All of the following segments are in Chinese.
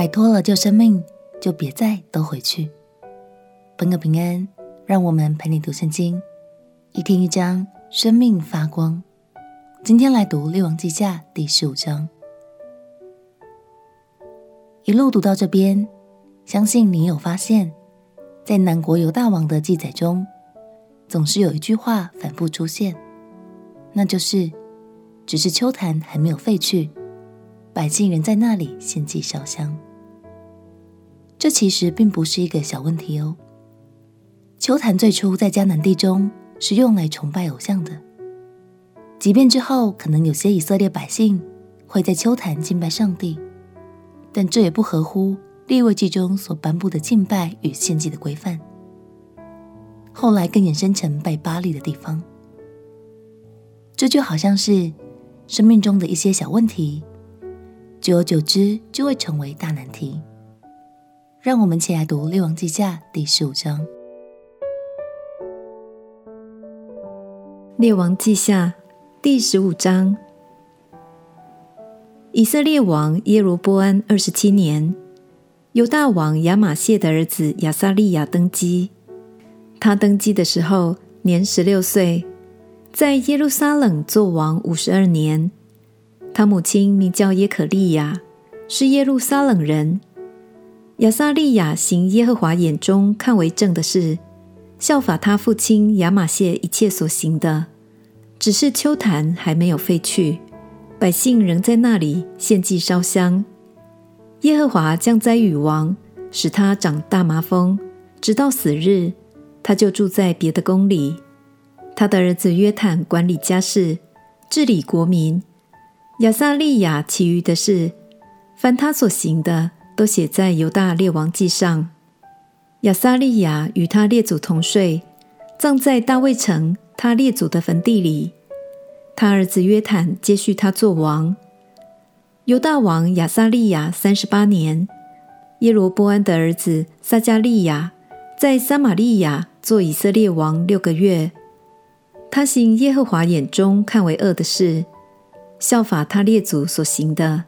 摆脱了旧生命，就别再兜回去。朋友平安，让我们陪你读圣经，一天一章，生命发光。今天来读《列王记下》第十五章。一路读到这边，相信你有发现，在南国犹大王的记载中，总是有一句话反复出现，那就是：只是邱坛还没有废去，百姓仍在那里献祭烧香。这其实并不是一个小问题哦。秋坛最初在迦南地中是用来崇拜偶像的，即便之后可能有些以色列百姓会在秋坛敬拜上帝，但这也不合乎立位记中所颁布的敬拜与献祭的规范。后来更衍生成拜巴力的地方，这就好像是生命中的一些小问题，久而久之就会成为大难题。让我们一起来读《列王记下》第十五章。列王记下第十五章，以色列王耶罗波安二十七年，犹大王亚玛谢的儿子亚撒利雅登基。他登基的时候年十六岁，在耶路撒冷作王五十二年。他母亲名叫耶可利亚，是耶路撒冷人。亚撒利雅行耶和华眼中看为正的事，效法他父亲亚玛谢一切所行的。只是秋坛还没有废去，百姓仍在那里献祭烧香。耶和华降灾与王，使他长大麻风，直到死日，他就住在别的宫里。他的儿子约坦管理家事，治理国民。亚撒利雅其余的事，凡他所行的，都写在犹大列王记上。亚撒利雅与他列祖同睡，葬在大卫城。他列祖的坟地里，他儿子约坦接续他做王。犹大王亚撒利雅三十八年，耶罗波安的儿子撒迦利雅在撒玛利亚做以色列王六个月。他行耶和华眼中看为恶的事，效法他列祖所行的，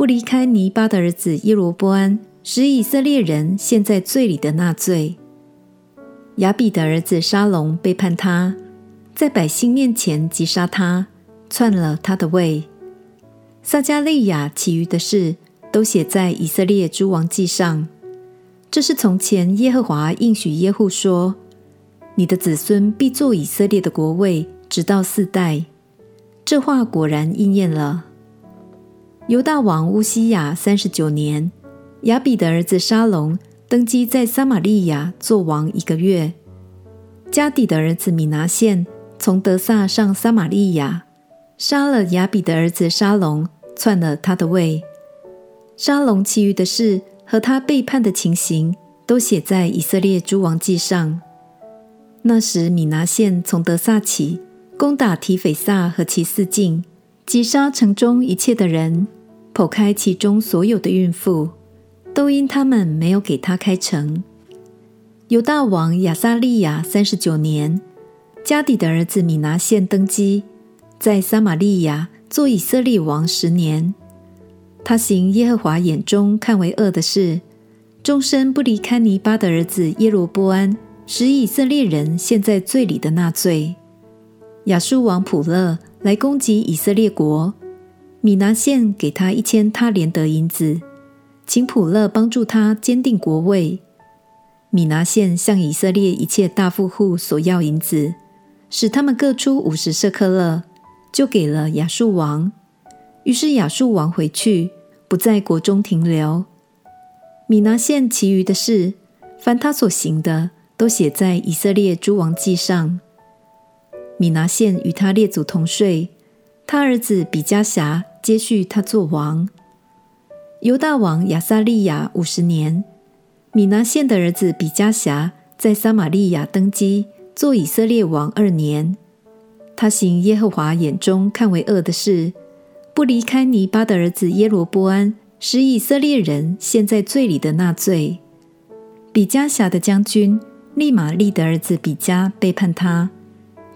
不离开尼巴的儿子耶罗波安使以色列人陷在罪里的那罪。亚比的儿子沙龙背叛他。在百姓面前击杀他，篡了他的位。撒迦利亚其余的事都写在以色列诸王记上。这是从前耶和华应许耶户说：“你的子孙必作以色列的国位，直到四代。”这话果然应验了。犹大王乌西雅三十九年，亚比的儿子沙龙登基在撒玛利亚做王一个月。迦底的儿子米拿现。从德撒上撒玛利亚，杀了亚比的儿子沙龙，篡了他的位。沙龙其余的事和他背叛的情形，都写在以色列诸王记上。那时米拿现从德撒起，攻打提斐萨和其四境，击杀城中一切的人，剖开其中所有的孕妇，都因他们没有给他开城。犹大王亚撒利雅三十九年。迦底的儿子米拿现登基，在撒玛利亚做以色列王十年。他行耶和华眼中看为恶的事，终身不离开尼巴的儿子耶罗波安使以色列人陷在罪里的那罪。亚述王普勒来攻击以色列国，米拿现给他一千他连得银子，请普勒帮助他坚定国位。米拿现向以色列一切大富户索要银子。使他们各出五十舍客勒，就给了亚述王。于是亚述王回去，不在国中停留。米拿现其余的事，凡他所行的，都写在以色列诸王记上。米拿现与他列祖同睡，他儿子比迦辖接续他做王。犹大王亚撒利雅五十年，米拿现的儿子比加辖在撒玛利亚登基。做以色列王二年，他行耶和华眼中看为恶的事，不离开尼巴的儿子耶罗波安使以色列人陷在罪里的那罪。比加辖的将军利玛利的儿子比加背叛他，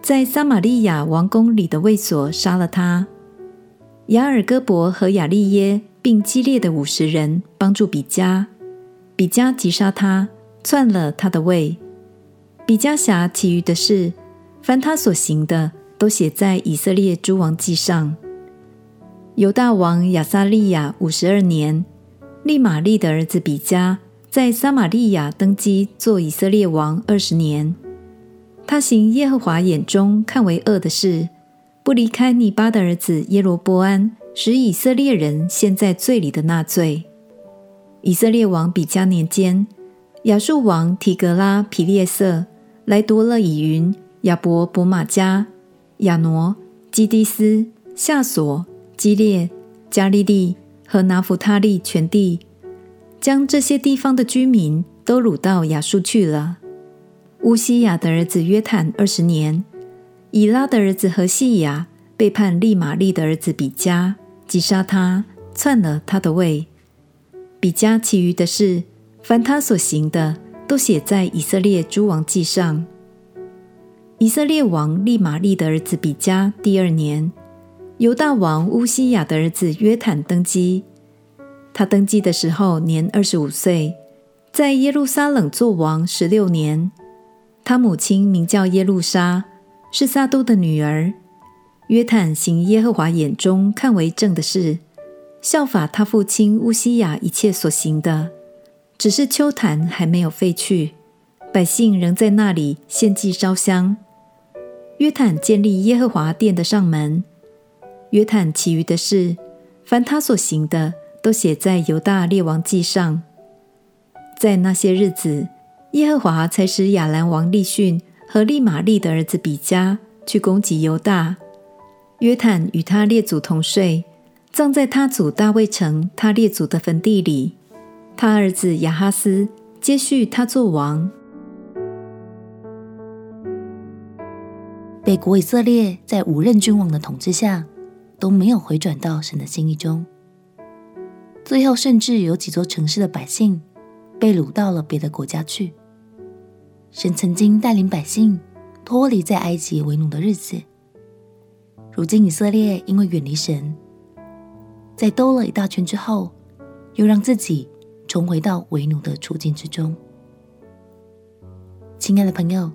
在撒玛利亚王宫里的卫所杀了他。雅尔戈伯和亚利耶并激烈的五十人帮助比加，比加击杀他，篡了他的位。比加辖其余的事，凡他所行的，都写在以色列诸王记上。犹大王亚撒利雅五十二年，利玛利的儿子比加在撒玛利亚登基做以色列王二十年。他行耶和华眼中看为恶的事。不离开尼巴的儿子耶罗波安，使以色列人陷在罪里的那罪。以色列王比加年间，亚述王提格拉皮列色来夺了以云、亚伯伯玛迦、亚挪、基低斯、夏索、基列、加利利和拿弗他利全地，将这些地方的居民都掳到亚述去了。乌西雅的儿子约坦二十年。以拉的儿子何西雅背叛利玛利的儿子比加，击杀他，篡了他的位。比加其余的事，凡他所行的，都写在以色列诸王记上。以色列王利玛利的儿子比加第二年，犹大王乌西雅的儿子约坦登基。他登基的时候年二十五岁，在耶路撒冷作王十六年。他母亲名叫耶路撒。是撒都的女儿。约坦行耶和华眼中看为正的事，效法他父亲乌西雅一切所行的。只是丘坛还没有废去，百姓仍在那里献祭烧香。约坦建立耶和华殿的上门。约坦其余的事，凡他所行的，都写在犹大列王记上。在那些日子，耶和华才使亚兰王利逊。和利玛利的儿子比加去攻击犹大，约坦与他列祖同睡，葬在他祖大卫城他列祖的坟地里。他儿子亚哈斯接续他做王。北国以色列在五任君王的统治下都没有回转到神的心意中，最后甚至有几座城市的百姓被掳到了别的国家去。神曾经带领百姓脱离在埃及为奴的日子，如今以色列因为远离神，在兜了一大圈之后，又让自己重回到为奴的处境之中。亲爱的朋友，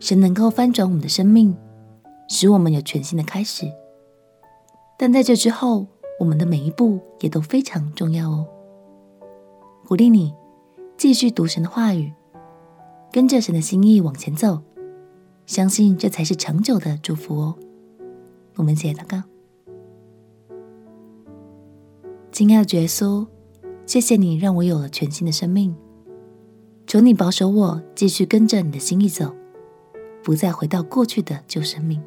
神能够翻转我们的生命，使我们有全新的开始，但在这之后，我们的每一步也都非常重要哦。鼓励你继续读神的话语。跟着神的心意往前走，相信这才是长久的祝福哦。我们一起来祷告，亲爱的耶稣，谢谢你让我有了全新的生命。求你保守我，继续跟着你的心意走，不再回到过去的旧生命。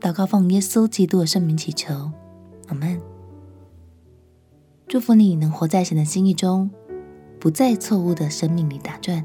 祷告奉耶稣基督的圣名祈求，阿门。祝福你能活在神的心意中，不在错误的生命里打转。